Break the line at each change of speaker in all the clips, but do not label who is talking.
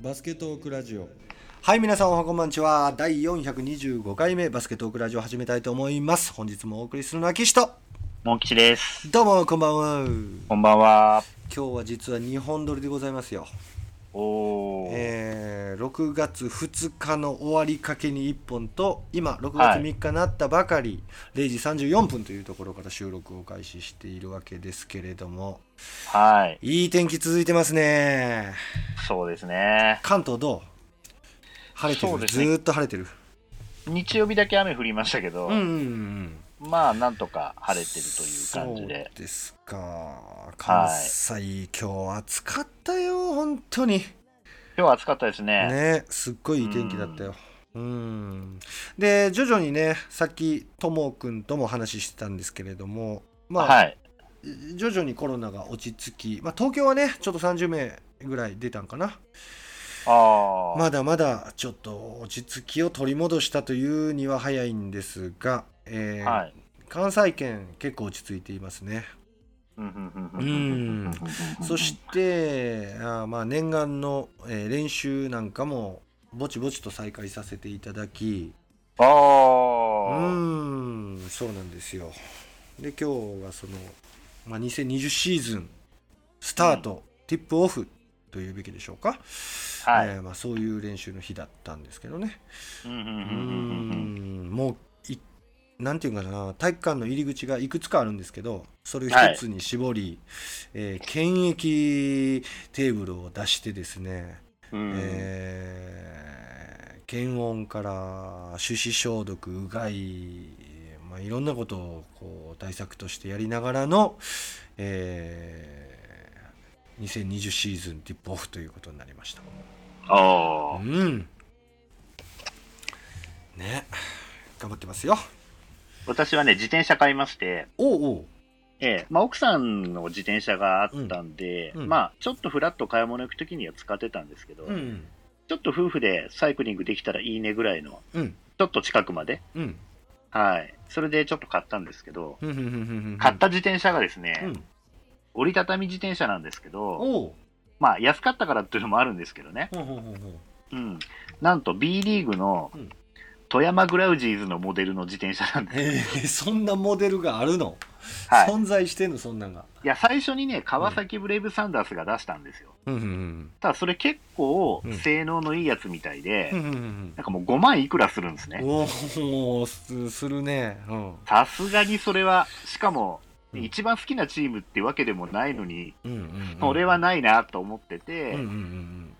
バスケトークラジオはい皆さんおはこんばんちは第425回目バスケトークラジオ始めたいと思います本日もお送りするのは岸と
モン吉です。
どうもこんばんは
こんばんは。
今日は実は2本撮りでございますよ。えー、6月2日の終わりかけに1本と今6月3日になったばかり、0時34分というところから収録を開始しているわけですけれども。
はい。
いい天気続いてますね。
そうですね。
関東どう？晴れてる、
ね。
ずーっと晴れてる？
日曜日だけ雨降りましたけど、
うんうんうん。
まあ、なんとか晴れてるという感じで。
そうですか。関西、今日暑かったよ本当に
今日は暑かったですね。
ねすっごいいい天気だったようんで徐々にねさっきともくんとも話してたんですけれどもまあ、
はい。
徐々にコロナが落ち着き、まあ、東京はねちょっと30名ぐらい出たんかな。まだまだちょっと落ち着きを取り戻したというには早いんですが、えー
はい。
関西圏結構落ち着いていますね
うん。
そしてあまあ念願の、えー練習なん。かもぼちぼちと再開させていただき
あ
う。ん。そうなん。ですよで今日がその、まあ、2020シーズンスタート、ティップオフというべきでしょうか、
はい。
えーまあ、そういう練習の日だったん。ですけどねう
ん。
もうなんていうかな体育館の入り口がいくつかあるんですけどそれを一つに絞り、えー検疫テーブルを出してですね、
うん
えー検温から手指消毒うがい、まあ、いろんなことをこう対策としてやりながらの、えー2020シーズンティップオフということになりました。
あー。
うん。ね。頑張ってますよ。
私はね、自転車買いまして、
おうおう。
ええまあ、奥さんの自転車があったんで、
うんうん
まあ、ちょっとフラッと買い物行くときには使ってたんですけど、
うん。
ちょっと夫婦でサイクリングできたらいいねぐらいの、
うん。
ちょっと近くまで、
うん。
はい。それでちょっと買ったんですけど。買った自転車がですね、
うん。
折りたたみ自転車なんですけど。まあ安かったからっていうのもあるんですけどね、
ほう
ん。なんと B リーグの
うん
富山グラウジーズのモデルの自転車なんです。
えー、そんなモデルがあるの、
はい。
存在してんの？そんなんが。
いや、最初にね、川崎ブレイブサンダースが出したんですよ。
うん。うん。
ただそれ結構
うん
性能のいいやつみたいで、
うん。うん。
なんかもう5万いくらするんですね。
おおすするね。うん。
さすがにそれは、しかも、
うん
一番好きなチームってわけでもないのに、
うんうん、うん。
それはないなと思ってて、
うんうんうん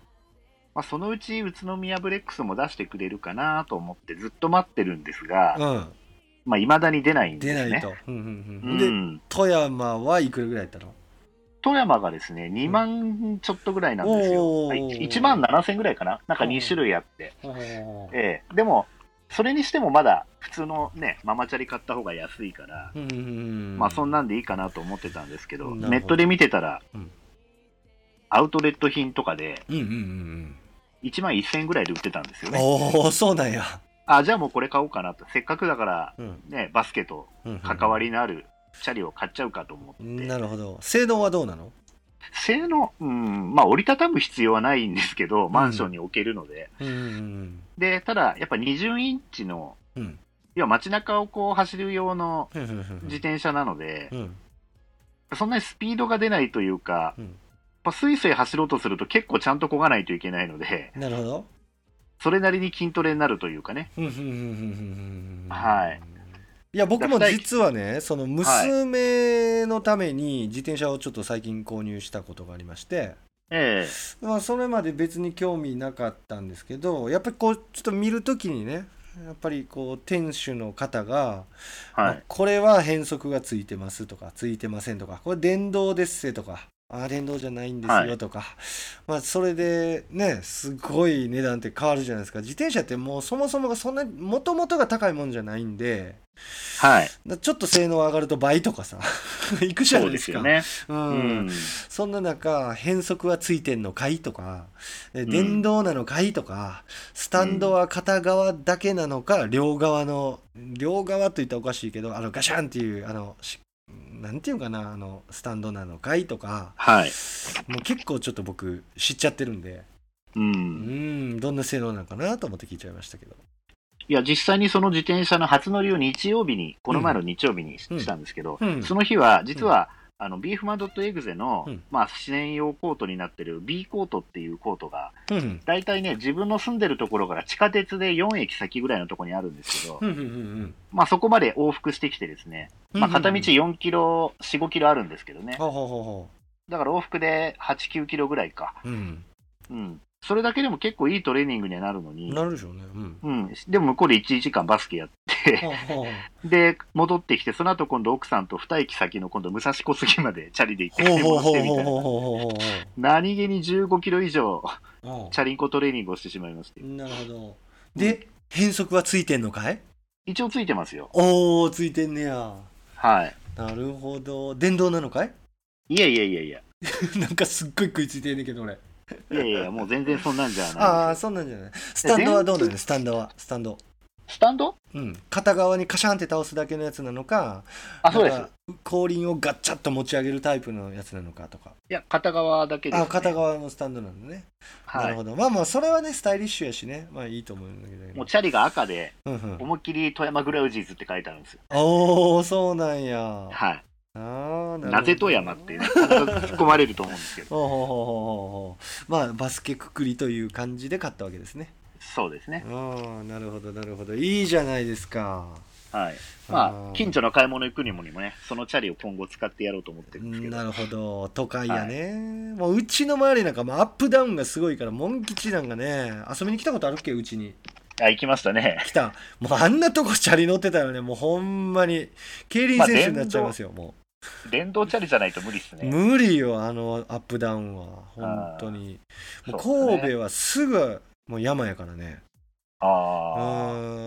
まあ、そのうち宇都宮ブレックスも出してくれるかなと思ってずっと待ってるんですが、
うん。うん。
まあ、未だに出ないんですね。
出ないと。うんうん
う
うん。で、
ん。
富山はいくらぐらいやったの？
富山がですね、2万ちょっとぐらいなんですよ。
おー
はい1万7千ぐらいかな？なんか2種類あって。ええでも、それにしてもまだ普通のね、ママチャリ買った方が安いから、
うんうんうん
まあそんなんでいいかなと思ってたんですけど、
ど
ネットで見てたら、
うん
アウトレット品とかで
うんうんうん
1万1000円ぐらいで売ってたんですよ
うん。
ね。
おお、そうなんや。
あ、じゃあもうこれ買おうかなと。せっかくだから、
うん。
ね、バスケと関わりのあるチャリを買っちゃうかと思って。
なるほど。性能はどうなの？
性能、うん、まあ折りたたむ必要はないんですけど、マンションに置けるので。
うんうん
で、ただ、やっぱ20インチの、
うん。うん。
要は街中をこう走る用の
うんうんうん
自転車なので
う、ん。
そんなにスピードが出ないというか、
うん
やっぱスイスイ走ろうとすると結構ちゃんと漕がないといけないので、
なるほど。
それなりに筋トレになるというかね。はい。
いや僕も実はねその娘のために自転車をちょっと最近購入したことがありまして、
え
まあ、それまで別に興味なかったんですけどやっぱりこうちょっと見るときにねやっぱりこう店主の方が、
えはい。
まあこれは変速がついてますとかついてませんとかこれ電動ですせとかあ電動じゃないんです
はい。
よとか、まあそれでねすごい値段って変わるじゃないですか。自転車ってもうそもそもがそんなもともとが高いもんじゃないんで。
はい。
だちょっと性能上がると倍とかさ いくじゃな
そ
いうで
すすよね。
う
うん。ん。
そんな中変速はついてんのかいとか電動なのかいとかスタンドは片側だけなのか両側の両側と言ったらおかしいけどあのガシャンっていうあのしなんていうかなあのスタンドなのかいとか
はい。
もう結構ちょっと僕知っちゃってるんで。
う。
うんんどんな性能なのかなと思って聞いちゃいましたけど。
いや、実際にその自転車の初乗りを日曜日に、この前の日曜日にしたんですけど、
うん。
その日は、実は、あの、ビーフマンドットエグゼの、
うん。
まあ、試練用コートになってる B コートっていうコートが、
うん
大体ね、自分の住んでるところから地下鉄で4駅先ぐらいのところにあるんですけど、
うんうんうん
まあ、そこまで往復してきてですね、
うん
まあ、片道4キロ、4、5キロあるんですけどね。だから往復で8、9キロぐらいか。
ううん。
うん。それだけでも結構いいトレーニングにはなるのに、
なるでしょうね。うん。
うん。でも向こうで1時間バスケやっで、戻ってきて、その後今度奥さんと2駅先の今度武蔵小杉までチャリで行って買い物してみたいな。何気に15キロ以上、チャリンコトレーニングをしてしまいまして。
う。なるほど。で変速はついてんのかい？
一応ついてますよ。
おおついてんねや。
はい。
なるほど。電動なのかい？
いやいやいやいや。
なんかすっごい食いついてんねんけど俺。
いやいや、もう全然そんなんじゃない。
ああそんなんじゃない。スタンドはどうなのスタンドは。スタンド
スタンド？
うん片側にカシャンって倒すだけのやつなのか
あ、そうです。
後輪をガッチャッと持ち上げるタイプのやつなのかとか
いや、片側だけです、ね。
あ片側のスタンドなのね、な
はい。
るほどまあまあそれはねスタイリッシュやしねまあいいと思うんだけど
もうチャリが赤で、
うんうん
思いっきり富山グラウジーズって書いてあるんですよ。
おおそうなんや
はい。
あーな
なぜ富山ってね、突っ込まれると思うんですけど。
まあバスケくくりという感じで買ったわけですね
そうですね。
ああなるほどなるほど。いいじゃないですか。
はい。
あ
ま
ー
あ、近所の買い物行くにもにもね、そのチャリを今後使ってやろうと思ってるんですけど。
なるほど。都会やね、もううちの周りなんかもうアップダウンがすごいからモン吉なんかね遊びに来たことあるっけうちに。
あ、行きましたね。
来た。もうあんなとこチャリ乗ってたらねもうほんまに競輪選手になっちゃいますよ、も
電動チャリじゃないと無理っす
う
ね。
無理よあのアップダウンは。本当に。
ね
神戸はすぐもう山やからね。
あ
う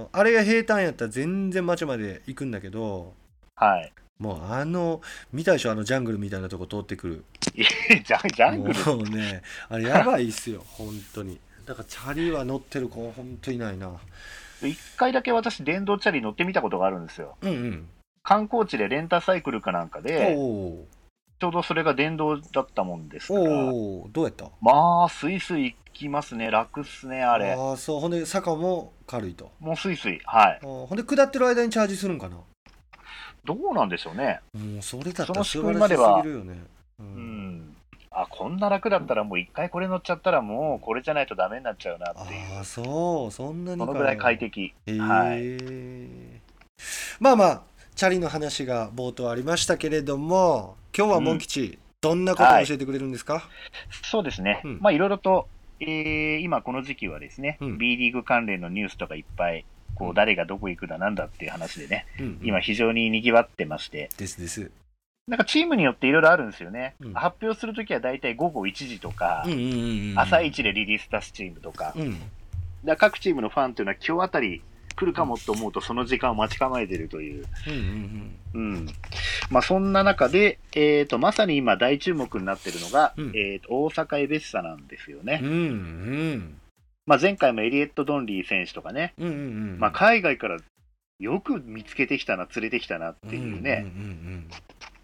ん。あれが平坦やったら全然町まで行くんだけど
あ。はい。
もうあの見たでしょ？あのジャングルみたいなとこ通ってくる。
いやジャンジャングル？
もうねあれやばいっすよ本当に。だからチャリは乗ってる子本当いないな。
一回だけ私、電動チャリ乗ってみたことがあるんですよ。
うんうん。
観光地でレンタサイクルかなんかで、
おお
ちょうどそれが電動だったもんですから、
おおどうやった？
まあ、スイスイ行きますね。楽っすね、あれ。
ああそうほんで坂も軽いと
もうスイスイ。はい。
ほんで下ってる間にチャージするんかな？
どうなんでしょうね。
もうそれだった
その仕
ら素晴らし
組みまですは
ぎるよねう
うんん。あ、こんな楽だったらもう一回これ乗っちゃったらもうこれじゃないとダメになっちゃうなっていう。
ああそうそんなにか
そのぐらい快適。
へえ
はい
まあまあチャリの話が冒頭ありましたけれども今日はモン吉、どんなことを教えてくれるんですか、
そうですね。
うん。
まあいろいろと、えー今この時期はですね、
うん。
B リーグ関連のニュースとかいっぱい、こ
うん。
う誰がどこ行くだなんだっていう話でね、
うん
今非常に賑わってまして、
ですです。
なんかチームによっていろいろあるんですよね。
うん。
発表するときは大体午後1時とか、
うんうんうんうん。
朝一でリリース出すチームとか、
うん。
だ各チームのファンというのは今日あたり来るかもと思うとその時間を待ち構えてるという。
うんうん
うん。まあそんな中で、えっ、と、まさに今大注目になってるのが、
うん。
えっ、と、大阪エベッサなんですよね。
うんうん。
まあ前回もエリエット・ドンリー選手とかね、
うんうんうん。
まあ海外からよく見つけてきたな、連れてきたなっていうね。
うんうん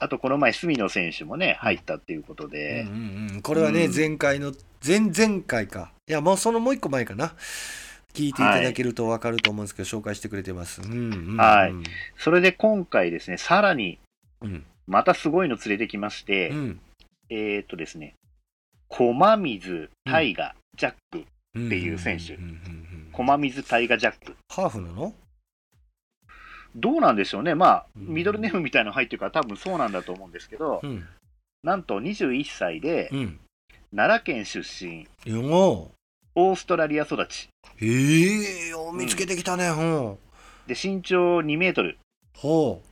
あとこの前、隅野選手もね、入ったっていうこと
うん
で、
うんうんうん。これはね、
うん。
前回の前々回か。いやもうそのもう一個前かな聞いていただけると分かると思うんですけど、紹介してくれてます、うんうんうん、
はい。それで今回ですね、さらに
うん。
またすごいの連れてきまして、
うん。
えっ、とですね、駒水大河ジャック、
うん。
っていう選手。駒水大河ジャック。
ハーフなの？
どうなんでしょうね、まあ、
うん。
ミドルネームみたいなの入ってるから、多分そうなんだと思うんですけど、
うん。
なんと21歳で、
うん。
奈良県出身、
よ
オーストラリア育ち、
ーええよう見つけてきたね、ほ
で身長2メートル、
う。ほ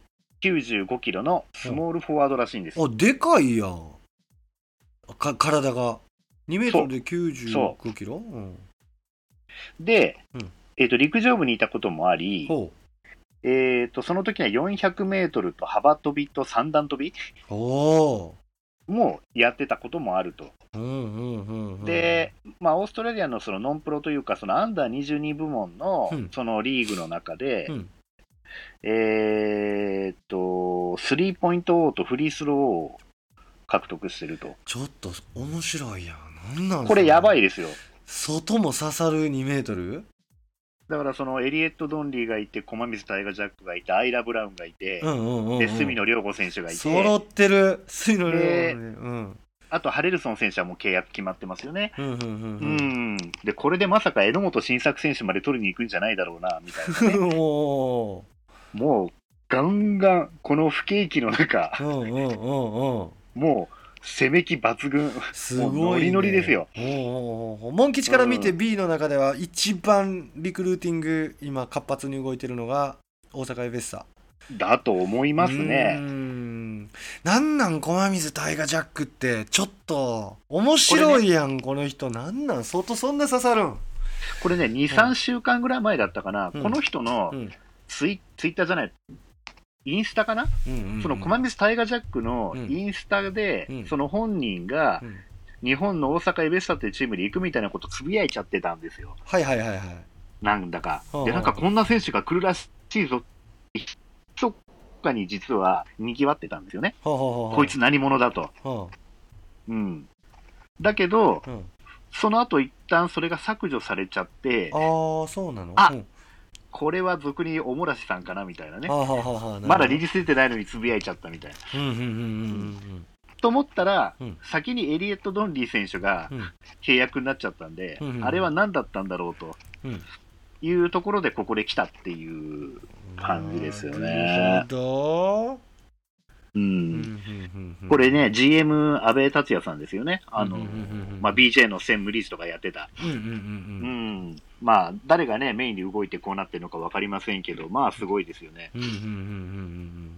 95キロのスモールフォワードらしいんです。
うあでかいやん。か体が。2メートルで95キロ？うん。
で、
うん。
えっと陸上部にいたこともあり、
ほ
えっとその時には400メートルと幅跳びと三段跳び。
うお
もやってたこともあると。で、まあ、オーストラリアのそのノンプロというか、そのアンダー22部門の
うん
そのリーグの中で、
うん
えーっと、スリーポイント王とフリースローを獲得してると。
ちょっと面白いやんなんなん
これやば
い
いですよ。
外も刺さる2メートル？
だからそのエリエット・ドンリーがいて、駒水大河ジャックがいて、アイラ・ブラウンがいて、
うんうんうん、うん。
で、隅野良子選手がいて、
揃ってる。隅野良子ね。
で
うん。
あとハレルソン選手はもう契約決まってますよね。
うん。
で、これでまさか榎本晋作選手まで取りに行くんじゃないだろうな、みたいなね。もう、ガンガン、この不景気の中、
うんうんうんうん。
もう、攻め気抜群。
すごい、ね。
ノリノリですよ。
モン吉から見て
うん。
B の中では一番リクルーティング今活発に動いてるのが大阪エベッサ。
だと思いますね。
ん。なんなん駒水大河ジャックって。ちょっと面白いやんこ,、の人。なんなん？相当そんな刺さるん。
これね、2、3週間ぐらい前だったかな、
うん。
この人の
うん。
ツイツイッターじゃない、インスタかな、
うんうんうん。
その駒水タイガージャックの
うん。
インスタで、
うん。
その本人が
うん。
日本の大阪エベッサっていうチームで行くみたいなことつぶやいちゃってたんですよ。
はいはいはいはい。
なんだか。
はあ。
で、なんかこんな選手が来るらしいぞって、そっかに実は賑わってたんですよね。こいつ何者だと。
は
うん。だけど、
あうん。
その後一旦それが削除されちゃって、
あーそうなの？
あ
うん
これは俗におもらしさんかなみたいなね。まだリリース出てないのにつぶやいちゃったみたいな。と思ったら、
うん。
先にエリエット・ドンリー選手が契約になっちゃったんで、あれは何だったんだろうと
うん。
いうところでここで来たっていう、感じですよね。
なるほど。
うん。これね、GM、安倍達也さんですよね。あの、まあ、BJ の専務理事とかやってた。
うん。
まあ、誰がね、メインで動いてこうなってるのか分かりませんけど、まあ、すごいですよね。
うんうんうん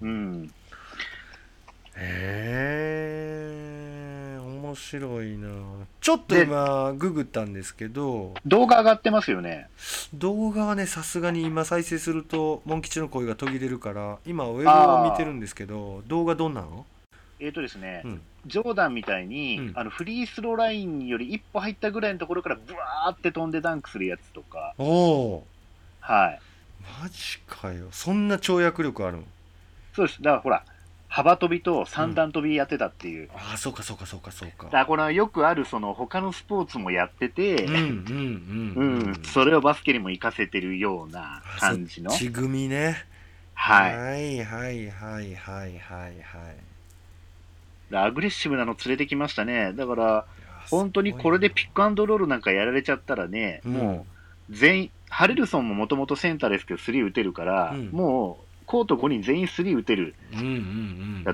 うんうん。へえ面白いなちょっと今ググったんですけど
動画上がってますよね。
動画はねさすがに今再生するとモン吉の声が途切れるから今ウェブを見てるんですけど動画どんなの？
えーとですね、
うん。
ジョーダンみたいに、
うん。
あのフリースローラインより一歩入ったぐらいのところからブワーって飛んでダンクするやつとか、
おお
はい。
マジかよ。そんな跳躍力あるん
そうです。だからほら、幅跳びと三段跳びやってたっていう。
ああそうかそうかそうかそうか。
だからこれはよくあるその他のスポーツもやってて、
うんうん
う
うん。
ん、それをバスケにも活かせてるような感じの。
ち組ね。
はい。
はいはいはいはいはいはい
アグレッシブなの連れてきましたね。だから、本当にこれでピックアンドロールなんかやられちゃったらね、
うん
もう全員、ハレルソンももともとセンターですけど、スリー打てるから、
うん
もうコート5人全員スリー打てる。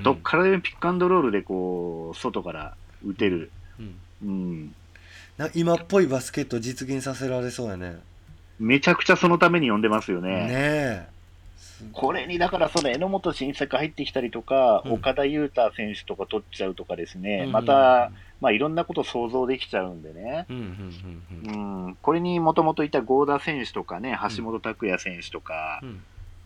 どっからでもピックアンドロールでこう、外から打てる。
うん今っぽいバスケット実現させられそうやね
めちゃくちゃそのために呼んでますよね。
ねえ
これにだからその榎本新作入ってきたりとか、
うん。
岡田優太選手とか取っちゃうとかですね、
うん。
また、まあ、いろんなこと想像できちゃうんでね、
うん
これにもともといた郷田選手とかね、橋本拓也選手とか、
うん。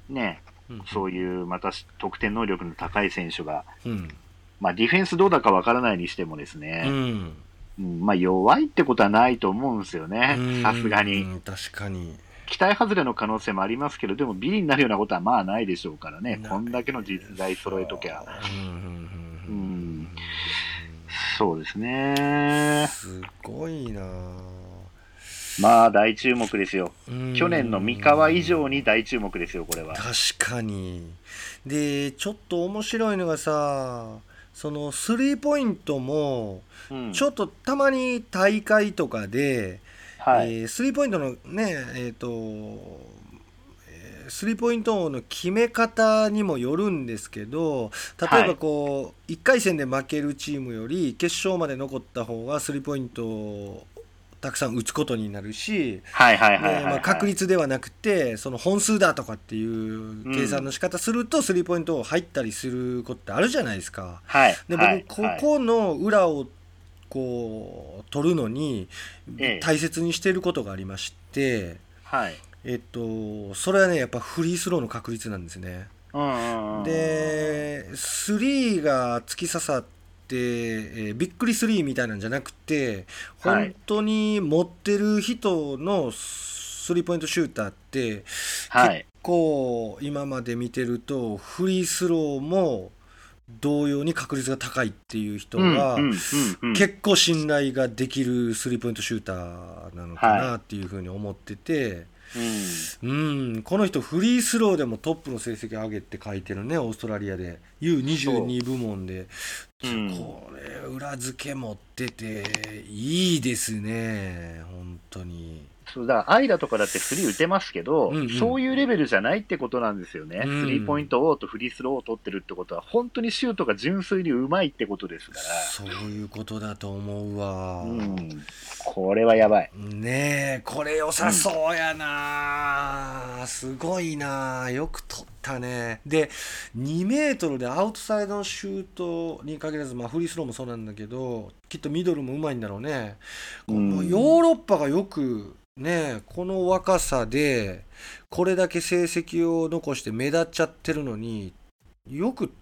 ね、
うん。
そういうまた得点能力の高い選手が、
うん。
まあ、ディフェンスどうだかわからないにしてもです
う
ね、
ん。
うん。まあ、弱いってことはないと思うんですよね。
うん、
さすがに。
うん確かに
期待外れの可能性もありますけど、でもビリになるようなことはまあないでしょうからね、こんだけの実在揃えときゃ。
うん
そうですね。
すごいな
まあ大注目ですよ。
うん
去年の三河以上に大注目ですよ、これは。
確かにでちょっと面白いのがさそのスリーポイントも
うん
ちょっとたまに大会とかで、
はい。
えースリーポイントのねえっ、ースリーポイントの決め方にもよるんですけど例えばこう、1回戦で負けるチームより決勝まで残った方がスリーポイントをたくさん打つことになるし、確率ではなくてその本数だとかっていう計算の仕方するとスリーポイント入ったりすることってあるじゃないですか。
はい。
で
はい
僕ここの裏をこう取るのに
ええ
大切にしていることがありまして、
はい。
えっとそれはねやっぱフリースローの確率なんですね。でスリーが突き刺さって、えーびっくりスリーみたいなんじゃなくて
はい
本当に持ってる人のスリーポイントシューターって
はい。
こう今まで見てるとフリースローも同様に確率が高いっていう人
うん
が、
うんうんうん。
結構信頼ができるスリーポイントシューターなのかなっていうふうに思ってて、うん、この人フリースローでもトップの成績上げって書いてるねオーストラリアで。U22 部門で、
うん。
これ裏付け持ってていいですね。本当に
そうだから、アイラとかだってスリー打てますけど、
うんうん
そういうレベルじゃないってことなんですよね。
うん
スリーポイント王とフリースローを取ってるってことは、本当にシュートが純粋にうまいってことですか
そういうことだと思うわ、
ら。うん。これはやばい。
ねえこれ良さそうやな、すごいなよく取ったねで2メートルでアウトサイドのシュートに限らず、まあ、フリースローもそうなんだけどきっとミドルもうまいんだろうね、こ
うん
ヨーロッパがよくねこの若さでこれだけ成績を残して目立っちゃってるのによく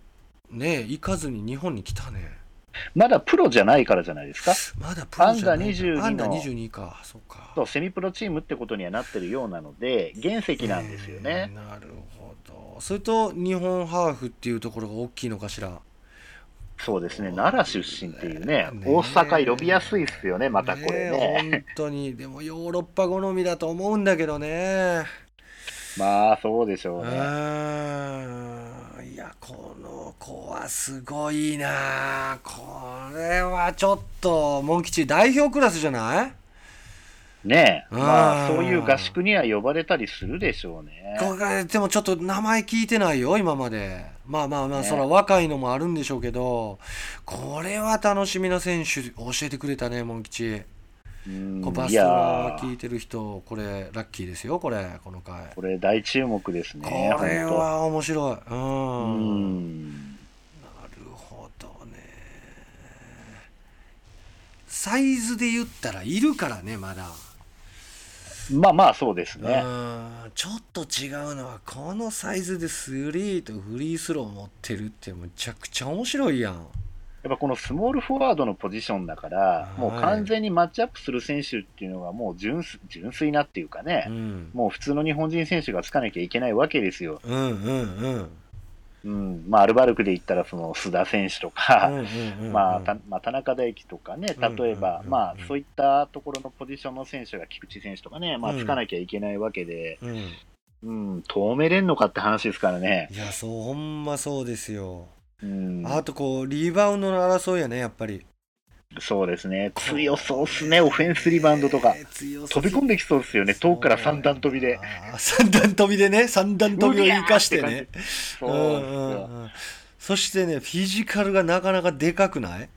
ね行かずに日本に来たね。
まだプロじゃないからじゃないですか？
まだプロじゃない
アンダー22の
アンダー22か。そうか。
そう、セミプロチームってことにはなってるようなので、原石なんですよね。
えーなるほど。それと日本ハーフっていうところが大きいのかしら？
そうですね。奈良出身っていうね、
ね
大阪呼びやすいっすよね、またこれね。
え本当にでもヨーロッパ好みだと思うんだけどね
まあ、そうでしょ
う
うね。
いやこの子はすごいなこれはちょっとモン吉代表クラスじゃない？
ねえ。まあ、
うん
そういう合宿には呼ばれたりするでしょうね。
でもちょっと名前聞いてないよ今までまあまあまあ、
ね。
そら若いのもあるんでしょうけどこれは楽しみな選手教えてくれたねモン吉。
うん
こうバスト聞いてる人これラッキーですよこれこの回。
これ大注目ですね。
これは面白い。うん。なるほどね。サイズで言ったらいるからねまだ
まあまあ、そうですね。
うん。ちょっと違うのはこのサイズでスリーとフリースロー持ってるってむちゃくちゃ面白いやん。
やっぱこのスモールフォワードのポジションだから、
はい。
もう完全にマッチアップする選手っていうのがもう純粋純粋なっていうかね、
うん。
もう普通の日本人選手がつかなきゃいけないわけですよ。
うんうんうん
うん。まあ、アルバルクで言ったらその須田選手とか、まあ、たまあ、田中大輝とかね、例えば、
うん
まあ、そういったところのポジションの選手が菊池選手とかね、まあ、
うん。
つかなきゃいけないわけで、
うん。
うん、止めれんのかって話ですからね。
いやそうほんまそうですよ。
うん、
あとこうリバウンドの争いやねやっぱり
そうですね。強そうっすね、オフェンスリバウンドとか。飛び込んできそうですよね、遠くから三段飛びで。
三段飛びでね三段飛びを生かしてね。
そ
そしてねフィジカルがなかなかでかくない？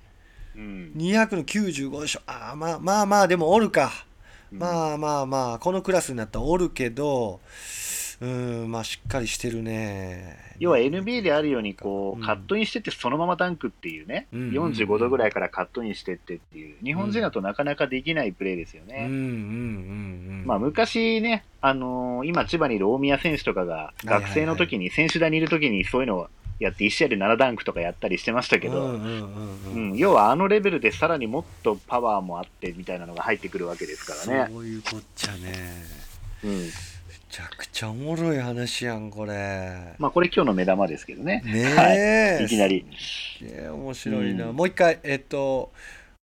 うん。
200の95でしょ。あーまあまあまあでもおるか。
あ、
まあまあまあこのクラスになったらおるけどうんまあしっかりしてるね。
要は NBA であるように、こ
う
カットインしてってそのままダンクっていうね、
うん。
45度ぐらいからカットインしてってっていう、日本人だとなかなかできないプレーですよね。
うんうんうんうん
まあ、昔ね、あのー今、千葉にいる大宮選手とかが、学生の時に、選手団にいる時にそういうのをやって、1試合で7ダンクとかやったりしてましたけど、要はあのレベルでさらにもっとパワーもあってみたいなのが入ってくるわけですからね。
そういうこっちゃね。
うん、
めちゃくちゃおもろい話やんこれ。
まあ、これ今日の目玉ですけどね。
ねえ、
い。きなり。
すげえ面白いな、
うん。
もう一回えっと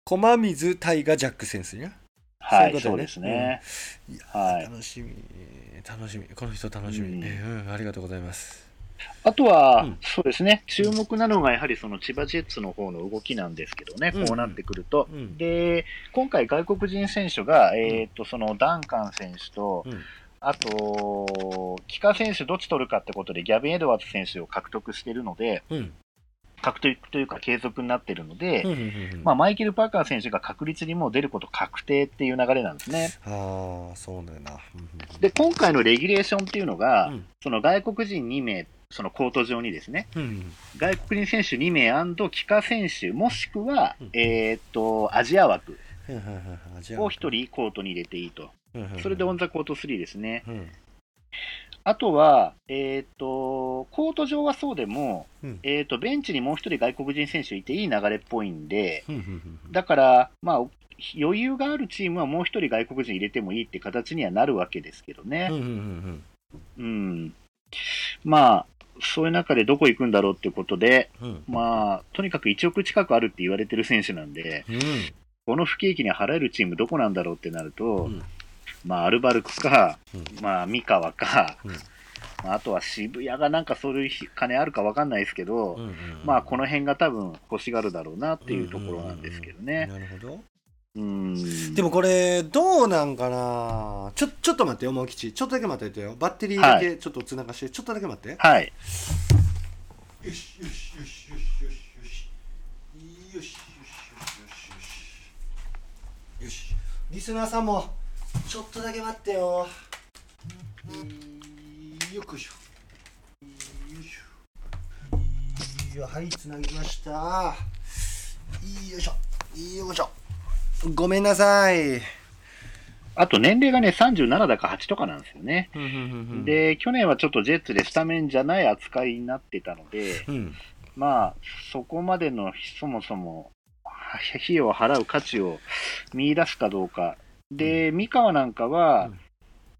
駒水大河ジャック選手ね
はい、
そういうことよね。
そうですね。
いや
はい。
楽しみ。楽しみ。この人楽しみ、
うん。
えーうんありがとうございます。
あとは、
うん。
そうですね、注目なのがやはりその千葉ジェッツの方の動きなんですけどね、
うん。
こうなってくると。
うん。
で、今回外国人選手が、えっ、と、そのダンカン選手と、
うん
あと、キカ選手どっち取るかってことで、ギャビン・エドワーズ選手を獲得しているので、
うん。
獲得というか継続になっているので、
うんうんうん
まあ、マイケル・パーカー選手が確率にもう出ること確定っていう流れなんですね。
ああそうだよな。
で、今回のレギュレーションっていうのが、
うん。
その外国人2名、そのコート上にですね、
うんうん。
外国人選手2名帰化選手、もしくは、
うん。
えーっと、アジア枠を1人コートに入れていいと。それでオンザコート3ですね。
うん。
あとは、えーっと、コート上はそうでも、
うん。
えーっと、ベンチにもう1人外国人選手いていい流れっぽいんで、だから、まあ、余裕があるチームはもう1人外国人入れてもいいって形にはなるわけですけどね。
うん。
まあ、そういう中でどこ行くんだろうってことで、
うん。
まあ、とにかく1億近くあるって言われてる選手なんで、
うん。
この不景気に払えるチームどこなんだろうってなると、
うん
まあ、アルバルクか、
うん。
まあ、三河か、
うん。
まあ、あとは渋谷がなんかそういう金あるかわかんないですけど、
うんうん
まあ、この辺が多分欲しがるだろうなっていうところなんですけどね。
なるほど。
うん。
でもこれどうなんかなちょちょっと待ってよもう吉。ちょっとだけ待っててよ。バッテリーだけちょっとつながして、ちょっとだけ待って。
はい。
よしよしよしよしよしよし。よしよしよしよし。よし。リスナーさんもちょっとだけ待ってよ。よっこいしょ。よいしょ。よはいつなぎました。よいしょ。よいしょ。ごめんなさい。
あと年齢がね、37だか8とかなんですよね。
で
で、去年はちょっとジェッツでスタメンじゃない扱いになってたので、
うん。
まあ、そこまでのそもそもは費用を払う価値を見出すかどうか。で、三河なんかは
うん、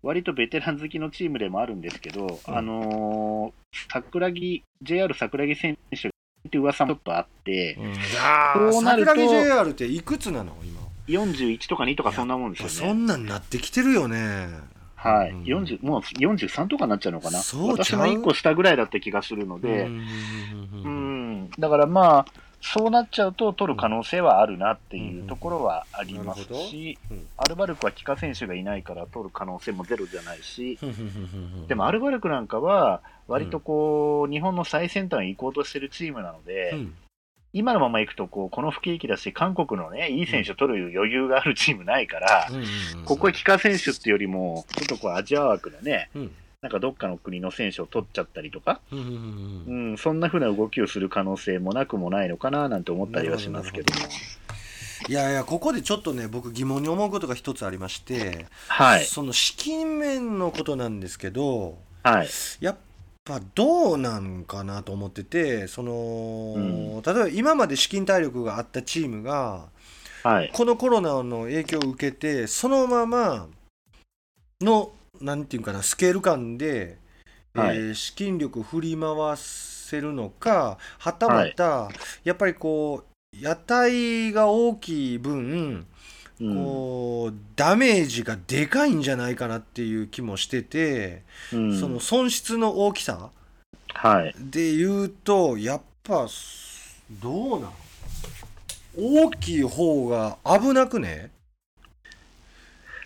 割とベテラン好きのチームでもあるんですけど、
うん。
あのー桜木、JR 桜木選手って噂もちょっとあって、
うん、あ
そうなると
桜木 JR っていくつなの？今。
41とか2とかそんなもんですよね。
そんなんなってきてるよね。
はい、
うん。
40もう43とかになっちゃうのかな、
そうう？
私の1個下ぐらいだった気がするので、
うん。
うん。だからまあ、そうなっちゃうと取る可能性はあるなっていうところはありますし、
うん。
アルバルクは帰化選手がいないから取る可能性もゼロじゃないし、でもアルバルクなんかは、割とこう、日本の最先端に行こうとしてるチームなので、
うん。
今のまま行くとこう、この不景気だし、韓国のね、いい選手を取る余裕があるチームないから、ここへ帰化選手っていうよりも、ちょっとこうアジア枠のね、
うん
なんかどっかの国の選手を取っちゃったりとか、
うんうんうん
そんな風な動きをする可能性もなくもないのかななんて思ったりはしますけども。
いやいやここでちょっとね僕疑問に思うことが一つありまして、
はい。
その資金面のことなんですけど
はい。
やっぱどうなんかなと思っててその、
うん
例えば今まで資金体力があったチームが
はい。
このコロナの影響を受けてそのままのなんていうかなスケール感で、
はい。
えー資金力振り回せるのかはたまた、やっぱりこう屋台が大きい分、
うん。
こうダメージがでかいんじゃないかなっていう気もしてて、
うん。
その損失の大きさ
はい。
で言うとやっぱどうなん大きい方が危なくね？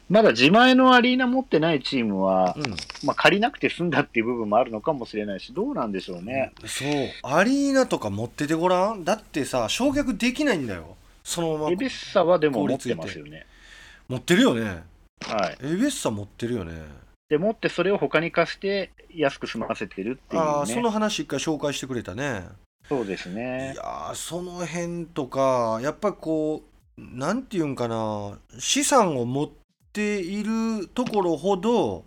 まだ自前のアリーナ持ってないチームは、
うん
まあ、借りなくて済んだっていう部分もあるのかもしれないし、どうなんでしょうね。
そうアリーナとか持っててごらんだってさ焼却できないんだよそのまま
エベッサはでも持ってますよね。
持ってるよね
はい。
エベッサ持ってるよね
で、持ってそれを他に貸して安く済ませてるっていう、ね。
ああその話一回紹介してくれたね
そうです
い
ね。
やーその辺とかやっぱこうなんていうんかな資産を持っているところほど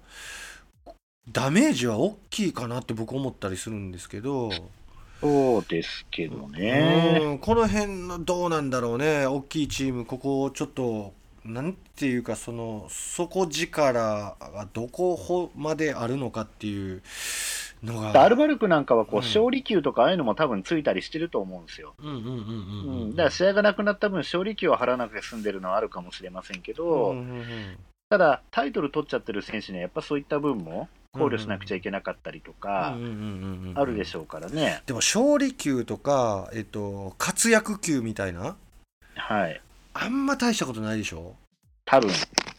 ダメージは大きいかなって僕思ったりするんですけど、
そうですけどね。
うんこの辺のどうなんだろうね。大きいチームここちょっとなんていうかその底力がどこほまであるのかっていうのが。
アルバルクなんかはこう、
うん。
勝利球とかああいうのも多分ついたりしてると思うんですよ。
うんうんうんうん
う
うん。
ん、だから試合がなくなった分、勝利球を払わなくて済んでるのはあるかもしれませんけど、
うんうんうん
ただ、タイトル取っちゃってる選手には、やっぱそういった分も考慮しなくちゃいけなかったりとか、あるでしょうからね。
でも勝利球とか、えっと、活躍球みたいな？
はい。
あんま大したことないでしょ？
多分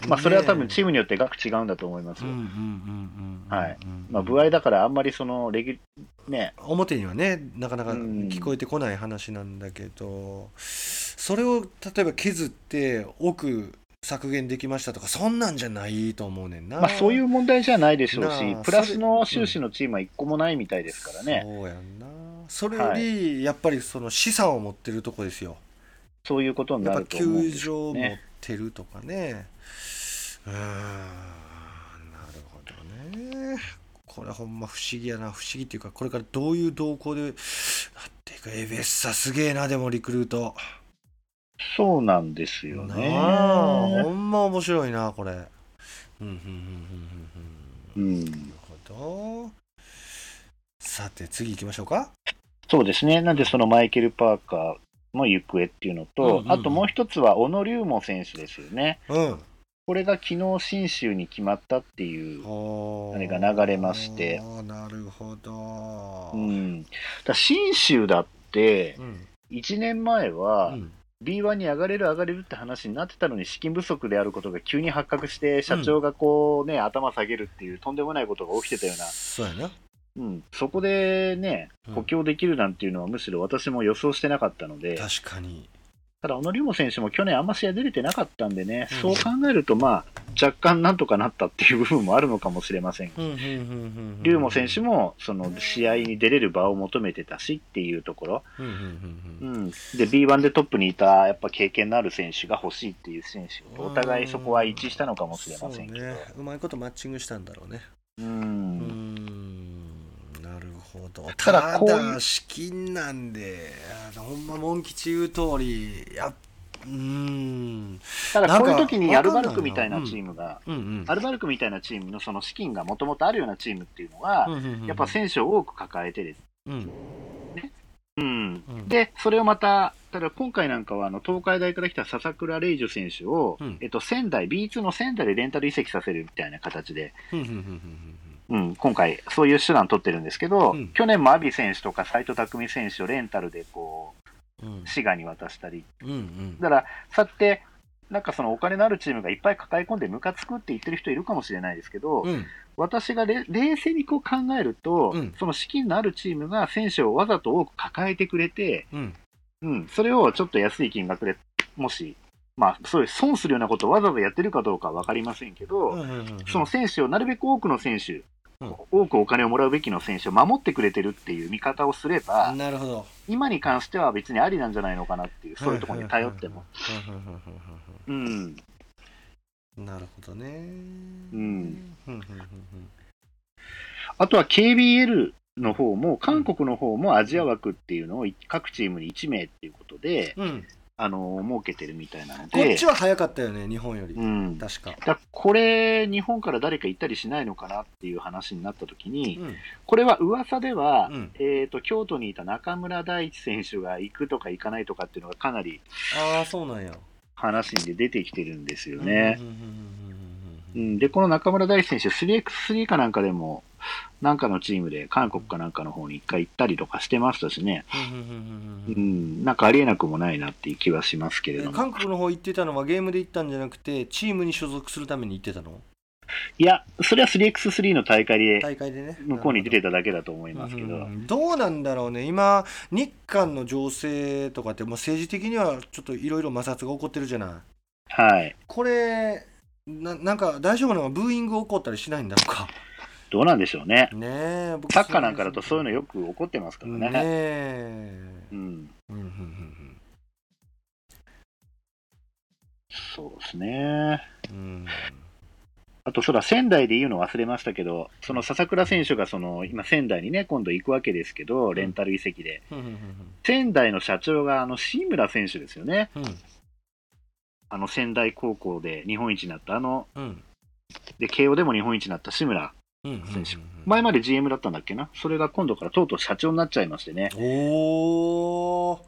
まあ、それは多分チー
ム
ムによって額違うんだと思いますよ。
うんうんうんうんうん
はい。まあ、部合だからあんまりそのレギュ、ね、
表にはねなかなか
うん。
聞こえてこない話なんだけど、それを例えば削って奥削減できましたとかそんなんじゃないと思うねんな、
まあ、そういう問題じゃないでしょうしプラスの収支のチームは一個もないみたいですからね。
そうやんな。それよりやっぱりその資産を持ってるとこですよ。
そういうことになると思うん
球
です
場を持っ
ね。
てるとかねうーんなるほどねこれほんま不思議やな不思議っていうかこれからどういう動向でなっていくエベッサすげえなでもリクルート
そうなんですよね。
ほんま面白いなこれうんうんうんうんうんうん
うん。
なるほどさて次行きましょうか
そうですね。なんでそのマイケル・パーカーの行方っていうのと、
うんうんうん
あともう一つは小野龍馬選手ですよね。
うん。
これが昨日新州に決まったっていう、
あ
あれが流れまして。
なるほど。
うん。だから新州だって、
うん。
1年前は、
うん。
B1 に上がれる上がれるって話になってたのに資金不足であることが急に発覚して社長がこうね、頭下げるっていうとんでもないことが起きてたような、
そう
ん、そこでね
うん。
補強できるなんていうのはむしろ私も予想してなかったので、
確かに。
ただ小野龍馬選手も去年あんま試合出れてなかったんでね、
うん。
そう考えるとまあ若干なんとかなったっていう部分もあるのかもしれません。
うんうんうんうんうん
龍馬選手もその試合に出れる場を求めてたしっていうところ、
うんうんうんうん。
うん、で B1 でトップにいたやっぱ経験のある選手が欲しいっていう選手とお互いそこは一致したのかもしれませんけど、
そうね。うまいことマッチングしたんだろうね。
う
うんど
ただ
た
こういう
だ資金なんでほんまモン吉言う通りやっうん。
ただこういう時にアルバルクみたいなチームが、
うんうん。
アルバルクみたいなチームのその資金がもともとあるようなチームっていうのは、やっぱ選手を多く抱えてです、
うん。
うん。
うん。
でそれをまた、ただ今回なんかはあの東海大から来た笹倉玲樹選手を、
うん。
えっと、仙台、B2 の仙台でレンタル移籍させるみたいな形で、
うんうんうんうん
うん、今回、そういう手段取ってるんですけど、
うん。
去年も阿ビ選手とか斎藤匠選手をレンタルでこ
うんうん。
う滋賀に渡したり、
うんうん。
だから、そうやって、なんかそのお金のあるチームがいっぱい抱え込んでムカつくって言ってる人いるかもしれないですけど、
うん。
私がれ冷静にこう考えると、
うん。
その資金のあるチームが選手をわざと多く抱えてくれて、
うん。
うん、それをちょっと安い金額でもし、まあ、そういう損するようなことをわざわざやってるかどうかは分かりませんけど、その選手をなるべく多くの選手、
うん
多くお金をもらうべきの選手を守ってくれてるっていう見方をすれば、
なるほど。
今に関しては別にありなんじゃないのかなっていう、そういうところに頼っても。
なるほどね。
うん。あとは KBL の方も、韓国の方もアジア枠っていうのを各チームに1名っていうことで、
うん。うん
あの設けてるみたいなの
こ
で、
っちは早かったよね日本より。
うん、だ
確か。
からこれ、日本から誰か行ったりしないのかなっていう話になったときに、
うん。
これは噂では、
うん。
えーと、京都にいた中村大地選手が行くとか行かないとかっていうのがかなり
ああそうなんや。
話に出てきてるんですよね。
うんうんうんうん
う
うん。
ん、で、この中村大地選手、3x3 かなんかでも、なんかのチームで韓国かなんかの方に一回行ったりとかしてましたしね、
うん
なんかありえなくもないなっていう気はしますけれども。
韓国の方行ってたのはゲームで行ったんじゃなくてチームに所属するために行ってたの？
いや、それは 3x3 の大会で
大会でね。
向こうに出てただけだと思いますけど、
うんうんどうなんだろうね。今日韓の情勢とかってもう政治的にはちょっといろいろ摩擦が起こってるじゃない。
はい。
これななんか大丈夫なのかブーイング起こったりしないんだろうか
どうなんでしょうね。
ねえ僕
サッカーなんかだとそういうのよく起こってますからね。
ねえ。
うん、
うん。うんうん
そうですね。
うん。うん
あと、そら仙台で言うの忘れましたけど、その笹倉選手がその今、仙台にね、今度行くわけですけど、レンタル移籍で、
うんうん
仙台の社長があの椎村選手ですよね、
うん。
あの仙台高校で日本一になった、あの
うん。
で慶応でも日本一になった志村
うんうん
選手、前まで GM だったんだっけな、それが今度からとうとう社長になっちゃいましてね、
おお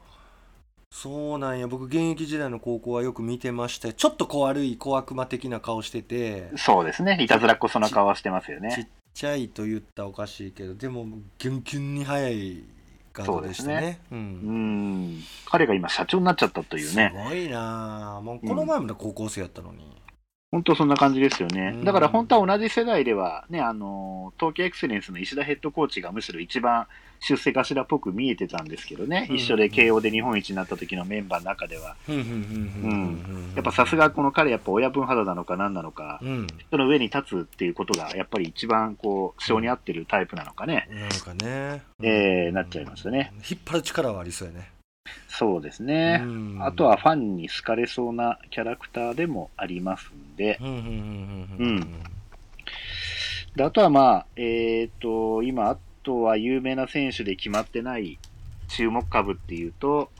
そうなんや。僕現役時代の高校はよく見てましたちょっと小悪い小悪魔的な顔してて。
そうですね、いたずらっこそな顔はしてますよ
ちっ
ね。
ちゃいと言ったらおかしいけどでもギュンギュンに速いガードでしたね。う
うん。ん、彼が今、社長になっちゃったというね。
すごいなあもうこの前まで高校生やったのに、
本当そんな感じですよね。
うん。
だから本当は同じ世代では、ね、あの、東京エクセレンスの石田ヘッドコーチがむしろ一番出世頭っぽく見えてたんですけどね、
うん。
一緒で慶応で日本一になった時のメンバーの中では、
うん
やっぱさすがこの彼、やっぱ親分肌なのか何なのか、
うん
その上に立つっていうことが、やっぱり一番こう、性に合ってるタイプなのかね、
なんかね。
えーなっちゃいましたね。
引っ張る力はありそうやね
そうですね。
うん。
あとはファンに好かれそうなキャラクターでもありますんで、であとはまあ、えっ、と、今、あとは有名な選手で決まってない注目株っていうと、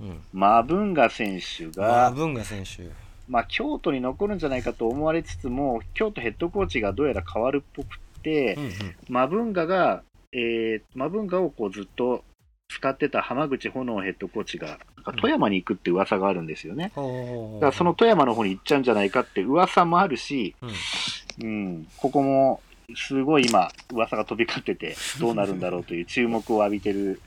うん。
マブンガ選手
ま
が、
あ文雅選手。
まあ、京都に残るんじゃないかと思われつつも、京都ヘッドコーチがどうやら変わるっぽくて、
うんうん。
マブンガがえー、マブンガをこうずっと使ってた浜口炎ヘッドコーチが、富山に行くって噂があるんですよね。
ほう
だからその富山の方に行っちゃうんじゃないかって噂もあるし、
うん
うん、ここもすごい今、噂が飛び交ってて、どうなるんだろうという注目を浴びてる。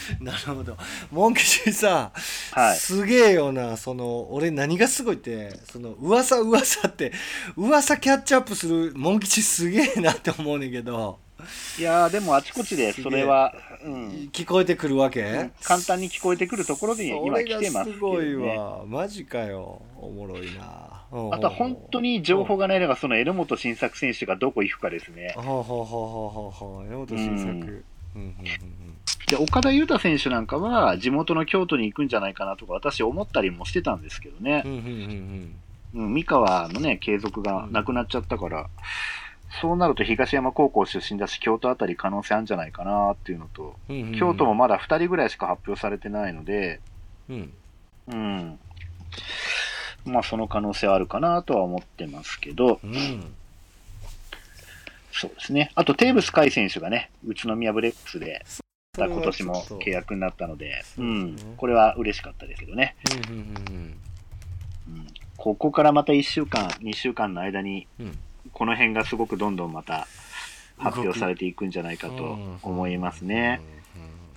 なるほどモン吉さ、
はい。
すげえよなその俺何がすごいってその噂噂って噂キャッチアップするモン吉すげえなって思うねんけど
いやー、でもあちこちでそれは、うん、
聞こえてくるわけ、
簡単に聞こえてくるところに今来てますけど、
すごい
ね。
わマジかよ。おもろいな。
あとは本当に情報がないのが、その榎本晋作選手がどこ行くかですね。
ほうほうほうほうほうほう。山本新作。
うん。
うんうん
で、岡田裕太選手なんかは、地元の京都に行くんじゃないかなとか、私思ったりもしてたんですけどね。
うんう。んうんうん。
うん、三河のね、継続がなくなっちゃったから、そうなると東山高校出身だし、京都あたり可能性あるんじゃないかなっていうのと、
うんうんうん
京都もまだ2人ぐらいしか発表されてないので、
うん
うん。まあ、その可能性はあるかなとは思ってますけど、
うん
そうですね。あと、テーブス海選手がね、宇都宮ブレックスで、今年も契約になったので、うん。これは嬉しかったですけどね。
うんうんうん
うん。ここからまた1週間、2週間の間に、
うん
この辺がすごくどんどんまた発表されていくんじゃないかと思いますね。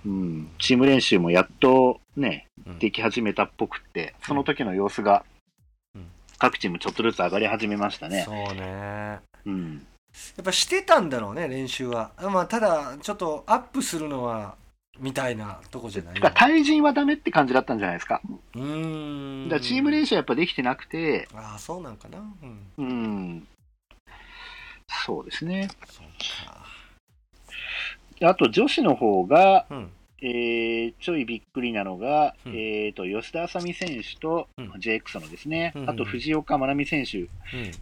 うん。チーム練習もやっとね、
うん
でき始めたっぽくって、その時の様子が
うん
各チームちょっとずつ上がり始めましたね。
そうねや
うん。
っぱしてたんだろうね練習はまあただちょっとアップするのはみたいなとこじゃない？
てか、対人はダメって感じだったんじゃないですか。
うーん
だチーム練習はやっぱできてなくて、
ああそうなんかなうん
うん。そうですね。あと女子の方が、
うん。
えーちょいびっくりなのが、
うん。
えー、と吉田麻美選手と
うん。
JX のですね、
うん
あと藤岡真奈美選手
うん。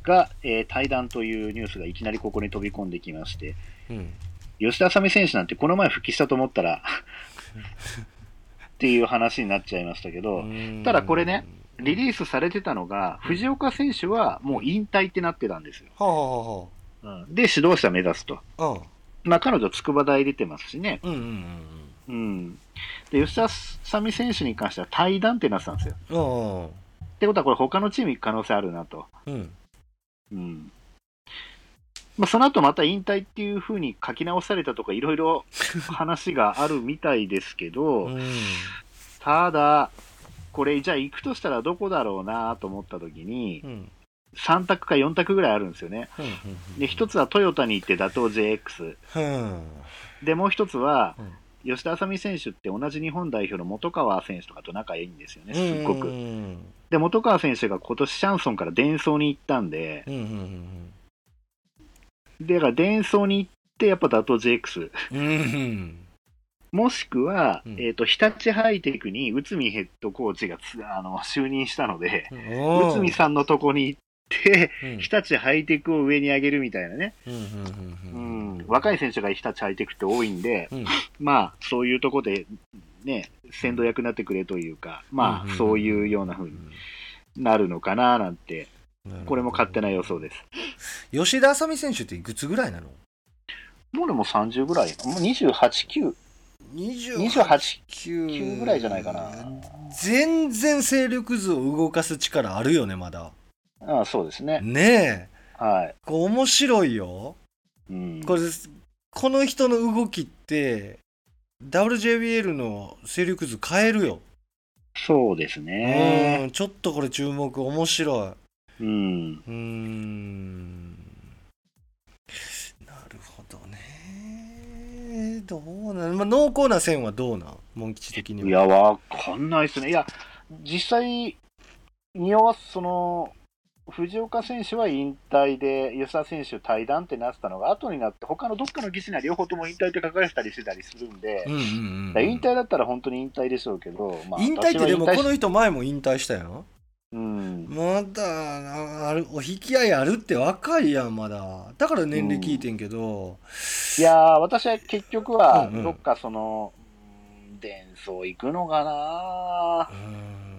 が、えー対談というニュースがいきなりここに飛び込んできまして、
うん。
吉田麻美選手なんてこの前復帰したと思ったら っていう話になっちゃいましたけど、
うん。
ただこれねリリースされてたのが、藤岡選手はもう引退ってなってたんですよ。
はあはあは
で、指導者目指すと。まあ、彼女、筑波大出てますしね。
うんうんうん
うん。で、吉田麻美選手に関しては対談ってなってたんですよ。
うん
ってことは、これ他のチーム行く可能性あるなと。
うん
うん。まあ、その後また引退っていう風に書き直されたとか、いろいろ話があるみたいですけど、
うん
ただ、これ、じゃあ行くとしたらどこだろうなと思った時に
う、ん
3択か4択ぐらいあるんですよね。
うん
で、一つはトヨタに行って打倒 JX。
うん。
で、もう一つは
うん、
吉田麻美選手って同じ日本代表の本川選手とかと仲いいんですよね、すっご
う
く。
ん
で、本川選手が今年シャンソンから伝送に行ったんで、だから伝送に行って、やっぱ打倒 JX。もしくは、
うん。
えっ、と、日立ハイテクに内海ヘッドコーチがつあの就任したので、
うん。
内海さんのとこに行っ日立ハイテクを上に上げるみたいなね。若い選手が日立ハイテクって多いんで、
うん。
まあ、そういうとこで、ね、先導役になってくれというか、まあ、そういうような風になるのかななんて、これも勝手な予想です。
吉田麻美選手っていくつぐらいなの？
もうでも30ぐらい、もう28、9、
28
28、
9
ぐらいじゃないかな。
全然勢力図を動かす力あるよねまだ
ああそうですね。
ねえ
はい。
こう面白いよ
うん、
これこの人の動きって WJBL の勢力図変えるよ、
そうです
う
ね。
んちょっとこれ注目面白い
うん。
うーんなるほどねどうなん、まあ、濃厚な線はどうなん？モン吉的にはい
や、わかんないですね。いや、実際、匂わその、藤岡選手は引退で、吉田選手対談ってなってたのが、後になって、他のどっかの技師には両方とも引退って書かれてたりしてたりするんで、
うんうんうん
引退だったら本当に引退でしょうけど、まあ、
引退ってでもこの人前も引退したやん
うん、
まだあるお引き合いあるって若いやんまだ。だから年齢聞いてんけど、
いやー、私は結局は
うんうん、
どっかその、うん伝送行くのかな
う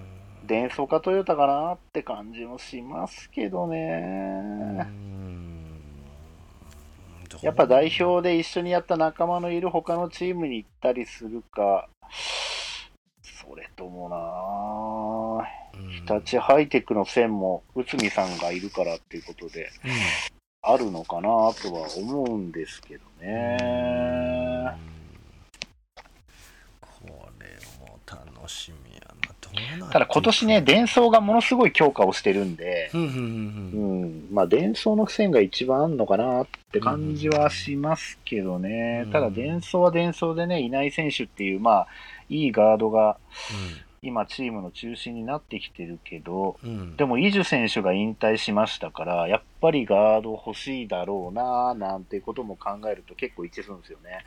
ーん
伝送かトヨタかなって感じもしますけどね。やっぱ代表で一緒にやった仲間のいる他のチームに行ったりするか、それともな。
うん。
日立ハイテクの線も内海さんがいるからっていうことで、
うん
あるのかなとは思うんですけどね。
これも楽しみ
ただ今年ね、伝送がものすごい強化をしてるんで、
うん
まあ伝送の線が一番あんのかなって感じはしますけどね。
うん
ただ伝送は伝送でね、いない選手っていう、まあ、いいガードが今チームの中心になってきてるけど、
うんうん。
でも、イジュ選手が引退しましたから、やっぱりガード欲しいだろうな、なんてことも考えると結構一致するんですよね。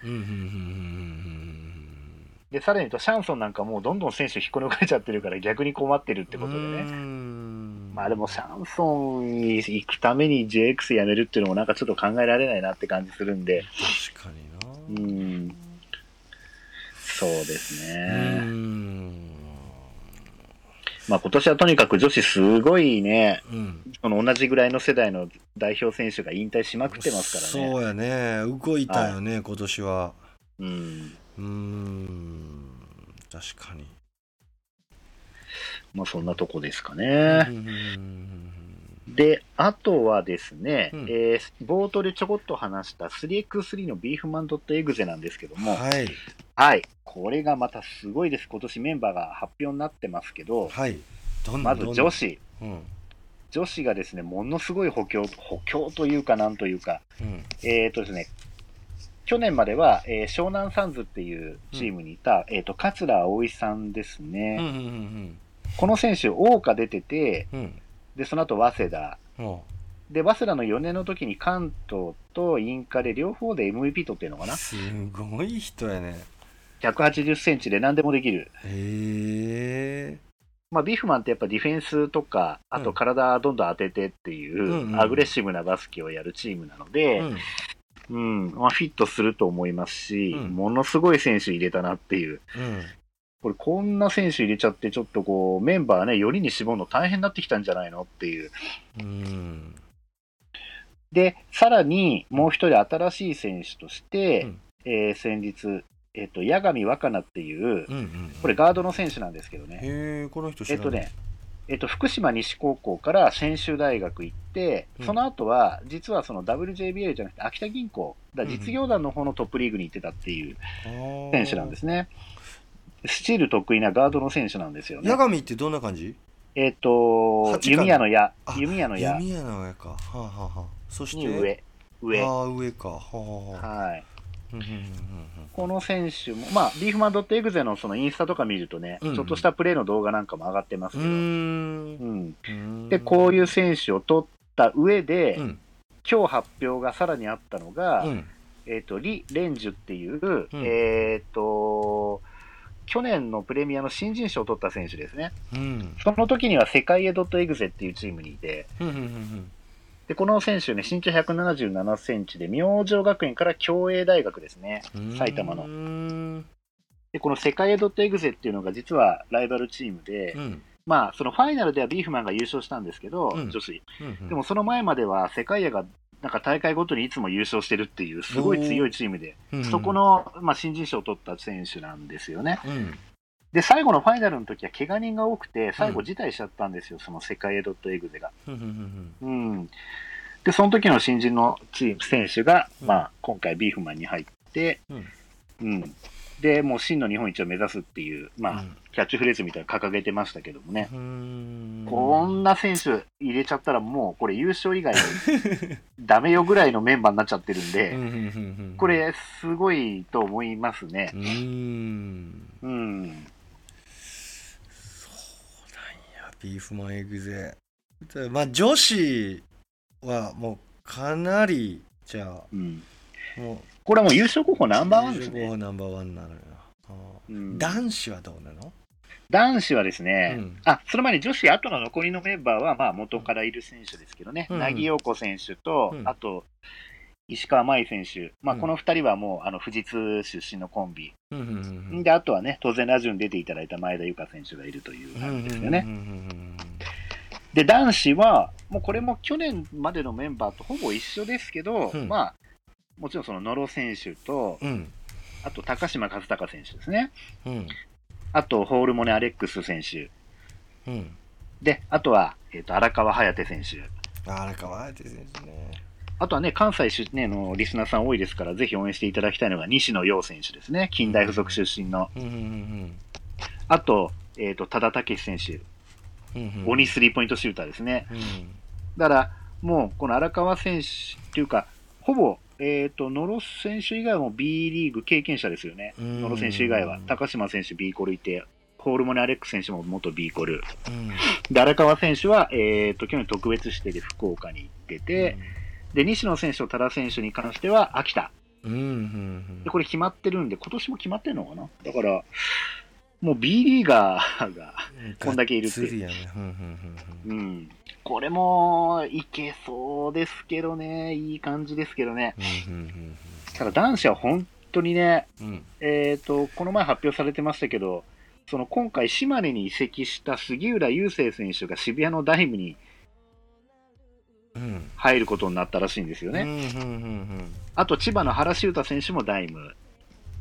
で、さらに言うと、シャンソンなんかもうどんどん選手引っこ抜かれちゃってるから逆に困ってるって
うん
ことでね。
うん
まあでも、シャンソンに行くために JX やめるっていうのもなんかちょっと考えられないなって感じするんで、
確か
う
にな。
ん、そうです
う
ね。
ん
まあ今年はとにかく女子すごいね、
うん。
その同じぐらいの世代の代表選手が引退しまくってますからね。
そうやね。動いたよね、今年は。
うん。
うーん。確かに。
まあそんなとこですか
う
ね。で、あとはですね、
うん
えー冒頭でちょこっと話した 3x3 のビーフマンドットエグゼなんですけども、
はい。
はい。これがまたすごいです。今年メンバーが発表になってますけど、
はい。どん
まず女。子。
うん。
女子がですね、ものすごい補強、補強というかなんというか、
うん。
えっ、とですね、去年までは、えー湘南サンズっていうチームにいた、えっ、と、桂葵さんですね。
うんうん
この選手、桜花出てて、
うんうん。
で、その後、早稲田。で、早稲田の4年の時に関東とインカで両方で MVP 取ってるのかな？
うすごい人やね。
180センチで何でもできる。
へえ。
まあ、ビーフマンってやっぱディフェンスとか、あと体どんどん当ててってい
うんうんう
うんアグレッシブなバスケをやるチームなので、
うん。
うん、まあ、フィットすると思いますし、
うん
ものすごい選手入れたなっていう。
うん。
これこんな選手入れちゃって、ちょっとこう、メンバーね、よりに絞るの大変になってきたんじゃないのっていう。
うん。
で、さらにもう一人新しい選手として、
うん
えー先日、えっ、と、八神若菜っていう、
うんうん。
これガードの選手なんですけどね。
へえ、この人知らない。
えっとね、えっと、福島西高校から専修大学行って、
うん
その後は、実はその WJBA じゃなくて、秋田銀行、だ実業団の方のトップリーグに行ってたっていう選手なんですね。スチール得意なガードの選手なんですよね
八。神ってどんな感じ？
えっと、弓矢の矢
あ、
弓矢の矢
弓矢の上か。はあ、はあはあ、そして？
に上、上。
ああ、上か。はあ、はあ。
はい。この選手も、まあ、ビーフマンドットエグゼのそのインスタとか見るとね、
うんうん
ちょっとしたプレーの動画なんかも上がってます
うん。
けど、
うーん。
で、こういう選手を取った上で、
うん。
今日発表がさらにあったのが、
うん。
えっ、と、リ・レンジュっていう、
ん
えっ、と、去年のプレミアの新人賞を取った選手ですね。
うん。
その時には世界へドットエグゼっていうチームにいて、で、この選手ね、身長177センチで、明星学園から共栄大学ですね。
うん。
埼玉の。で、この世界へドットエグゼっていうのが実はライバルチームで、
うん。
まあ、そのファイナルではビーフマンが優勝したんですけど、
うん
女子。
うん。
でもその前までは世界へが、なんか大会ごとにいつも優勝してるっていう、すごい強いチームで、
うん、
そこの、まあ、新人賞を取った選手なんですよね。
うん。
で、最後のファイナルの時は怪我人が多くて、最後辞退しちゃったんですよ、その世界へドットエグゼが。
うんうんうん
うん。で、その時の新人のチーム、選手が、
うん
まあ、今回ビーフマンに入って、
うん
うん。で、もう真の日本一を目指すっていう、まあ、
うん
キャッチフレーズみたいなの掲げてましたけどもね。
うーん。
こんな選手入れちゃったらもう、これ優勝以外 ダメよぐらいのメンバーになっちゃってるんで、
うんうんうんうん
これすごいと思いますね
う。ーん。
うん。
いや、ビーフマンエグゼ。まあ、女子はもうかなり、じゃ
うん。
あ、もう、
これはもう優勝候補ナンバーワンですね。
優勝候補ナンバーワンなのよ。
うん
男子はどうなの？
男子はですね、
うん
あ、その前に女子、後の残りのメンバーは、まあ、元からいる選手ですけどね、
うん
凪陽子選手と、
うん
あと、石川真佑選手、まあ、
うん
この二人はもう、あの、富士通出身のコンビ。
うん
で、あとはね、当然ラジオに出ていただいた前田由香選手がいるという感じですよね。で、男子は、もうこれも去年までのメンバーとほぼ一緒ですけど、
うん
まあ、もちろんその野呂選手と、
うん
あと高島和孝選手ですね。
うん
あと、ホールモネ・アレックス選手。
うん
で、あとは、えっ、と、荒川颯選手。
あらかわいいですね
あとはね、関西出、ね、のリスナーさん多いですから、ぜひ応援していただきたいのが西野陽選手ですね。近代附属出身の。
うんうん
あと、えっ、と、多田武選手。
うんうん
鬼スリーポイントシューターですね。
うん
だから、もう、この荒川選手っていうか、ほぼ、えっ、と、野呂選手以外はもう B リーグ経験者ですよね。
うん
野呂選手以外は。高島選手 B コルいて、ホールモネ・アレックス選手も元 B コル。
うん
で、荒川選手は、えっ、と、去年特別指定で福岡に行ってて、で、西野選手と多田選手に関しては秋田。
うんうんうん
で、これ決まってるんで、今年も決まってるのかな？だから、もう B リーガーが、こんだけいるって
がっつりやねうんうん
うん。これも、いけそうですけどね。いい感じですけどね。
うんうん
ただ男子は本当にね、
うんうん
えっ、と、この前発表されてましたけど、その今回島根に移籍した杉浦雄星選手が渋谷のダイムに
うん
入ることになったらしいんですよね。
うんうんうん
あと千葉の原修太選手もダイム。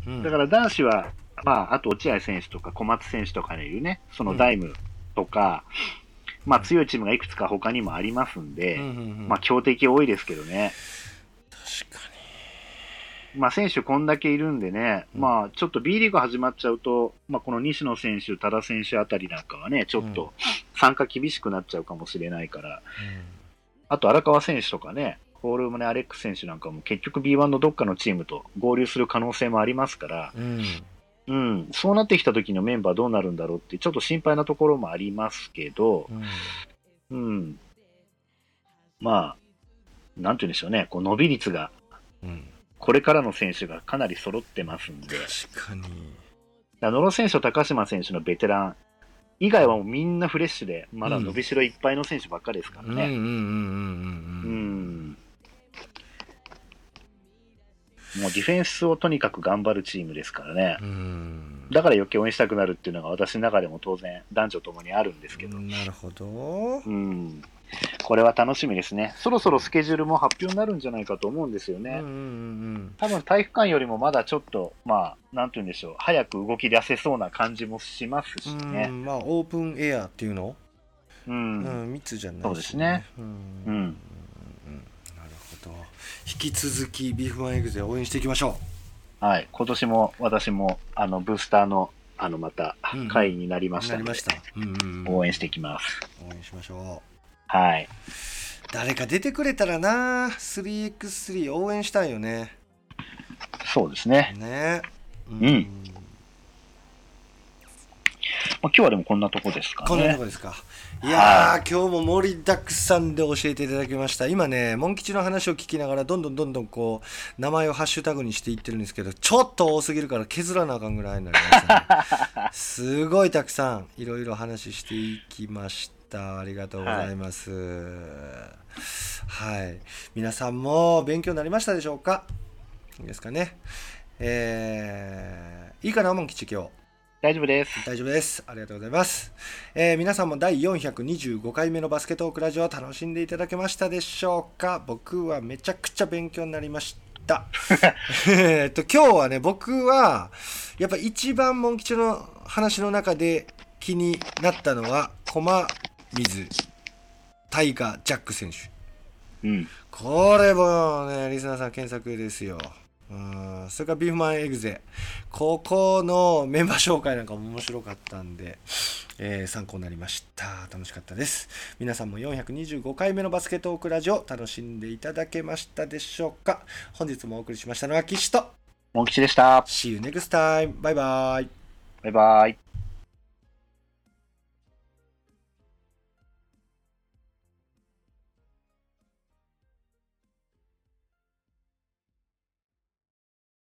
うん。
だから男子は、まあ、あと落合選手とか小松選手とかにいるね、そのダイムとか、まあ強いチームがいくつか他にもありますんで、
うんうんうん。
まあ強敵多いですけどね。
確か
まあ選手こんだけいるんでね、
うん。
まあちょっと B リーグ始まっちゃうと、まあこの西野選手、多田選手あたりなんかはね、ちょっ
うん。
と参加厳しくなっちゃうかもしれないから、
に
あと荒川選手とかね、ホールムネ・アレックス選手なんかも結局 B1 のどっかのチームと合流する可能性もありますから、
うん。
うん、そうなってきた時のメンバーどうなるんだろうって、ちょっと心配なところもありますけど、
うん。
うん、まあ、なんて言うんでしょうね、こう伸び率が、
うん。
これからの選手がかなり揃ってますんで、
確かに。
野呂選手と高島選手のベテラン以外はもうみんなフレッシュで、まだ伸びしろいっぱいの選手ばっかりですからね。
うん。
もうディフェンスをとにかく頑張るチームですからね。
うん
だから余計応援したくなるっていうのが私の中でも当然男女ともにあるんですけど。
なるほど
うん。これは楽しみですね。そろそろスケジュールも発表になるんじゃないかと思うんですよね。
うんうんうん
多分体育館よりもまだちょっと、まあ、なんて言うんでしょう、早く動き出せそうな感じもしますし
うん
ね。
うんまあオープンエアっていうの？
うん。
うん密じゃないし
そうですね。
うん。
うん。
うんなるほど。引き続きビーフマンエグゼ応援していきましょ
はい。今年も私も、あの、ブースターの、あの、また
うん、
会になりま
う
した。
うん。
応援していきます。
応援しましょう
はい。
誰か出てくれたらな 3x3 応援したいよね
そうですね。
ね
うんまあ、今日はでもこんなとこですかね
こんなとこ。ですか。いやー、今日も盛りだくさんで教えていただきました。今ね、モン吉の話を聞きながら、どんどんどんどんこう、名前をハッシュタグにしていってるんですけど、ちょっと多すぎるから削らなあかんぐらいになりました、ね。すごいたくさん、いろいろ話していきました。ありがとうございます。はい。皆さんも勉強になりましたでしょうか？いいですかね？えー、いいかな、モン吉今日。
大丈夫です。
大丈夫です。ありがとうございます。えー皆さんも第425回目のバスケットークラジオを楽しんでいただけましたでしょうか？僕はめちゃくちゃ勉強になりました。えっと、今日はね、僕は、やっぱ一番モン吉の話の中で気になったのは、駒水、タイガー・ジャック選手。
うん。
これもね、リスナーさん検索ですよ。うんそれからビーフマンエグゼ。ここのメンバー紹介なんかも面白かったんで、えー参考になりました。楽しかったです。皆さんも425回目のバスケットークラジオ楽しんでいただけましたでしょうか本日もお送りしましたのは岸と。
モン吉でした。
See you next time. バイバイ。
バイバイ。